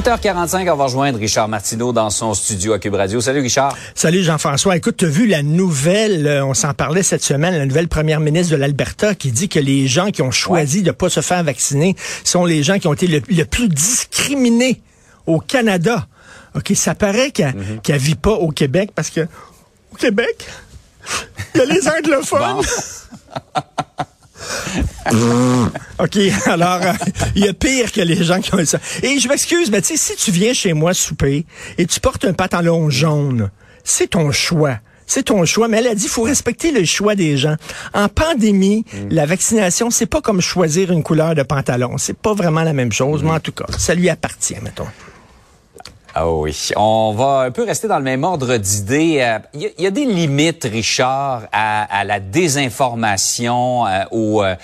8h45, on va rejoindre Richard Martineau dans son studio à Cube Radio. Salut Richard. Salut Jean-François. Écoute, tu as vu la nouvelle, euh, on s'en parlait cette semaine, la nouvelle première ministre de l'Alberta qui dit que les gens qui ont choisi de pas se faire vacciner sont les gens qui ont été le, le plus discriminés au Canada. OK, ça paraît qu'elle Mhm. vit pas au Québec parce que au Québec, il y a les anglophones. OK, alors, euh, il y a pire que les gens qui ont ça. Et je m'excuse, mais tu sais, si tu viens chez moi souper et tu portes un pantalon jaune, c'est ton choix. C'est ton choix, mais elle a dit il faut respecter le choix des gens. En pandémie, la vaccination, c'est pas comme choisir une couleur de pantalon. C'est pas vraiment la même chose, mais en tout cas, ça lui appartient, mettons. Ah oui. On va un peu rester dans le même ordre d'idées. Euh, Il y, a- il y a des limites, Richard, à, la désinformation, euh, au, euh,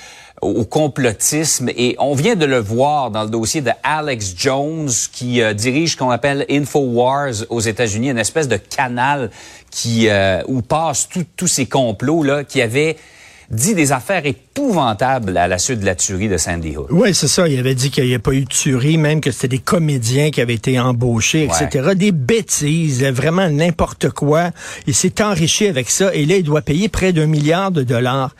au complotisme. Et on vient de le voir dans le dossier de Alex Jones, qui euh, dirige ce qu'on appelle InfoWars aux États-Unis, une espèce de canal qui euh, où passent tous ces complots là, qui avait dit des affaires épouvantables à la suite de la tuerie de Sandy Hook. Oui, c'est ça. Il avait dit qu'il n'y a pas eu de tuerie, même que c'était des comédiens qui avaient été embauchés, etc. Des bêtises, vraiment n'importe quoi. Il s'est enrichi avec ça et là, il doit payer près d'un milliard de dollars.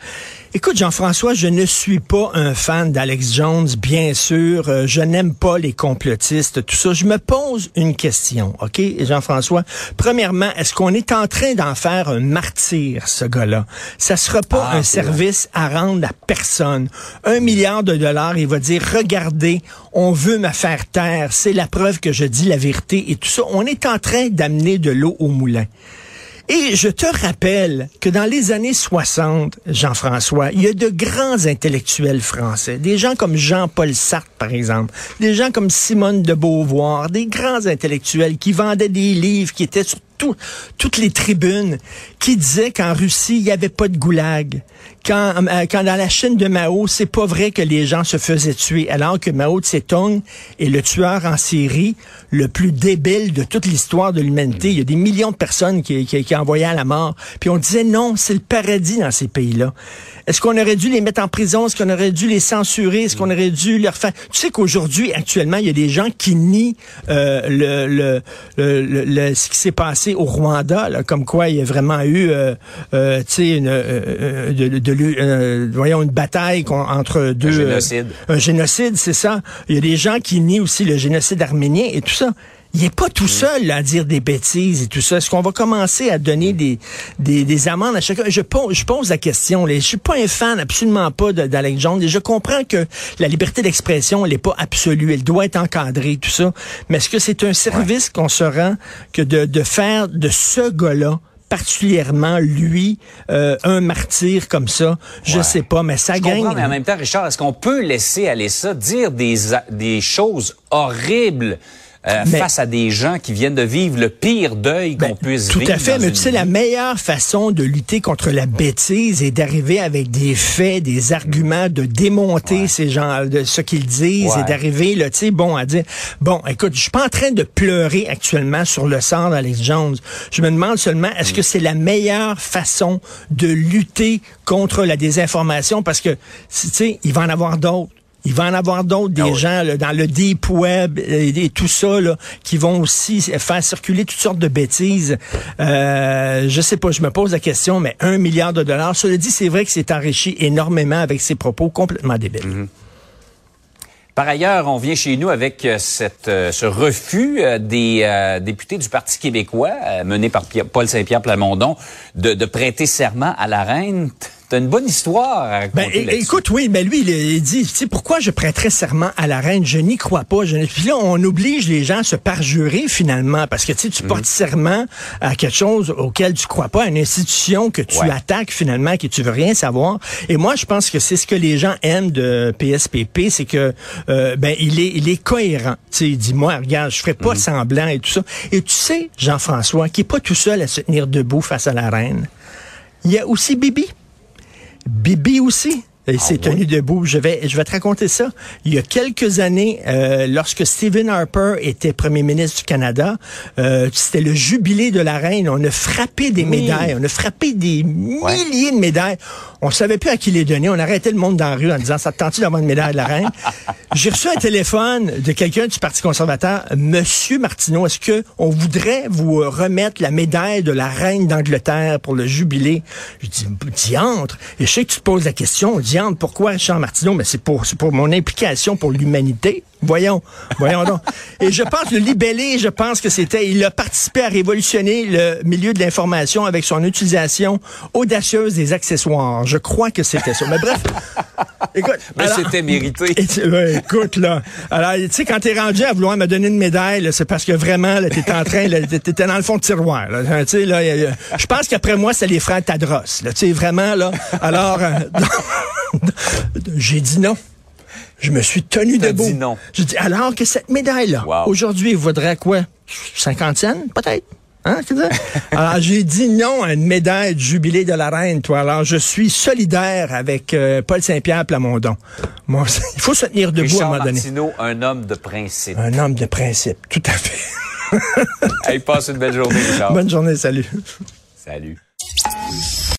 Écoute, Jean-François, je ne suis pas un fan d'Alex Jones, bien sûr. Euh, je n'aime pas les complotistes, tout ça. Je me pose une question, OK, Jean-François? Premièrement, est-ce qu'on est en train d'en faire un martyr, ce gars-là? Ça sera pas Ah, un vrai. service à rendre à personne. Un milliard de dollars, il va dire, regardez, on veut me faire taire, c'est la preuve que je dis la vérité et tout ça. On est en train d'amener de l'eau au moulin. Et je te rappelle que dans les années 60, Jean-François, il y a de grands intellectuels français, des gens comme Jean-Paul Sartre, par exemple, des gens comme Simone de Beauvoir, des grands intellectuels qui vendaient des livres, qui étaient sur tout- toutes les tribunes, qui disaient qu'en Russie, il n'y avait pas de goulag. Quand, euh, quand dans la Chine de Mao, c'est pas vrai que les gens se faisaient tuer, alors que Mao Tse-tung est le tueur en série le plus débile de toute l'histoire de l'humanité. Il y a des millions de personnes qui, qui, qui envoyaient à la mort. Puis on disait non, c'est le paradis dans ces pays-là. Est-ce qu'on aurait dû les mettre en prison? Est-ce qu'on aurait dû les censurer? Est-ce qu'on aurait dû leur faire... Tu sais qu'aujourd'hui, actuellement, il y a des gens qui nient euh, le, le, le, le- ce qui s'est passé au Rwanda, là, comme quoi il y a vraiment eu, euh, euh, une, euh, euh, de, de, de euh, voyons, une bataille entre deux... euh, génocide. un génocide, c'est ça. Il y a des gens qui nient aussi le génocide arménien et tout ça. Il n'est pas tout seul là, à dire des bêtises et tout ça. Est-ce qu'on va commencer à donner des, des, des amendes à chacun? Je pose, je pose la question. Là. Je suis pas un fan, absolument pas, de- d'Alex Jones. Et je comprends que la liberté d'expression, elle n'est pas absolue. Elle doit être encadrée, tout ça. Mais est-ce que c'est un service qu'on se rend que de, de faire de ce gars-là particulièrement lui euh, un martyr comme ça? Je Ouais. sais pas mais ça Je gagne comprends, mais en même temps, Richard, est-ce qu'on peut laisser aller ça, dire des, des choses horribles euh, Mais- face à des gens qui viennent de vivre le pire deuil qu'on puisse Tout vivre? à fait, mais tu sais, la meilleure façon de lutter contre la bêtise est d'arriver avec des faits, des arguments, de démonter ces gens, de ce qu'ils disent Ouais. et d'arriver, tu sais, bon, à dire, bon, écoute, je suis pas en train de pleurer actuellement sur le sort d'Alex Jones. Je me demande seulement, est-ce Mm. que c'est la meilleure façon de lutter contre la désinformation? Parce que, tu sais, il va en avoir d'autres. Il va en avoir d'autres, des Ah oui. gens là, dans le deep web et, et tout ça, là, qui vont aussi faire circuler toutes sortes de bêtises. Euh, je sais pas, je me pose la question, mais un milliard de dollars. Cela dit, c'est vrai que c'est enrichi énormément avec ses propos complètement débiles. Mm-hmm. Par ailleurs, on vient chez nous avec euh, cette, euh, ce refus euh, des euh, députés du Parti québécois, mené par Pierre- Paul Saint-Pierre Plamondon, de, de prêter serment à la reine. Une bonne histoire à Ben, écoute, oui, mais lui, il, il dit, tu sais, pourquoi je prêterais serment à la reine? Je n'y crois pas. Je Puis là, on oblige les gens à se parjurer finalement, parce que tu sais, tu portes serment à quelque chose auquel tu crois pas, à une institution que tu Ouais. attaques finalement, que tu veux rien savoir. Et moi, je pense que c'est ce que les gens aiment de PSPP, c'est que euh, ben il est, il est cohérent. Tu sais, il dit, moi, regarde, je ferai pas semblant et tout ça. Et tu sais, Jean-François, qui est pas tout seul à se tenir debout face à la reine. Il y a aussi Bibi. Bibi aussi? Il s'est Ah tenu debout. Je vais, je vais te raconter ça. Il y a quelques années, euh, lorsque Stephen Harper était premier ministre du Canada, euh, c'était le jubilé de la reine. On a frappé des médailles. On a frappé des milliers de médailles. On savait plus à qui les donner. On arrêtait le monde dans la rue en disant, ça te tente d'avoir une médaille de la reine? J'ai reçu un téléphone de quelqu'un du Parti conservateur. Monsieur Martineau, est-ce que on voudrait vous euh, remettre la médaille de la reine d'Angleterre pour le jubilé? Je dis, diantre. Et je sais que tu te poses la question, pourquoi Richard Martineau? Mais c'est pour, c'est pour mon implication pour l'humanité. Voyons, voyons donc. Et je pense, le libellé, je pense que c'était, il a participé à révolutionner le milieu de l'information avec son utilisation audacieuse des accessoires. Je crois que c'était ça. Mais bref, écoute. Mais alors- c'était mérité. ouais, écoute, là. Alors, tu sais, quand t'es rendu à vouloir me donner une médaille, c'est parce que vraiment, là, t'es en train, t'étais dans le fond de tiroir, là. Tu sais, là, je pense qu'après moi, c'est les frères Tadros, là. Tu sais, vraiment, là. Alors, euh, j'ai dit non. Je me suis tenu debout. dit non. J'ai dit, alors que cette médaille-là, Wow. aujourd'hui, vaudrait quoi? 50 cents, peut-être? Hein? Alors, j'ai dit non à une médaille du jubilé de la reine, toi. Alors, je suis solidaire avec euh, Paul Saint-Pierre Plamondon. Moi, il faut se tenir debout à un moment donné. Martineau, un homme de principe. Un homme de principe, tout à fait. Hey, passe une belle journée, Richard. Bonne journée, salut. Salut.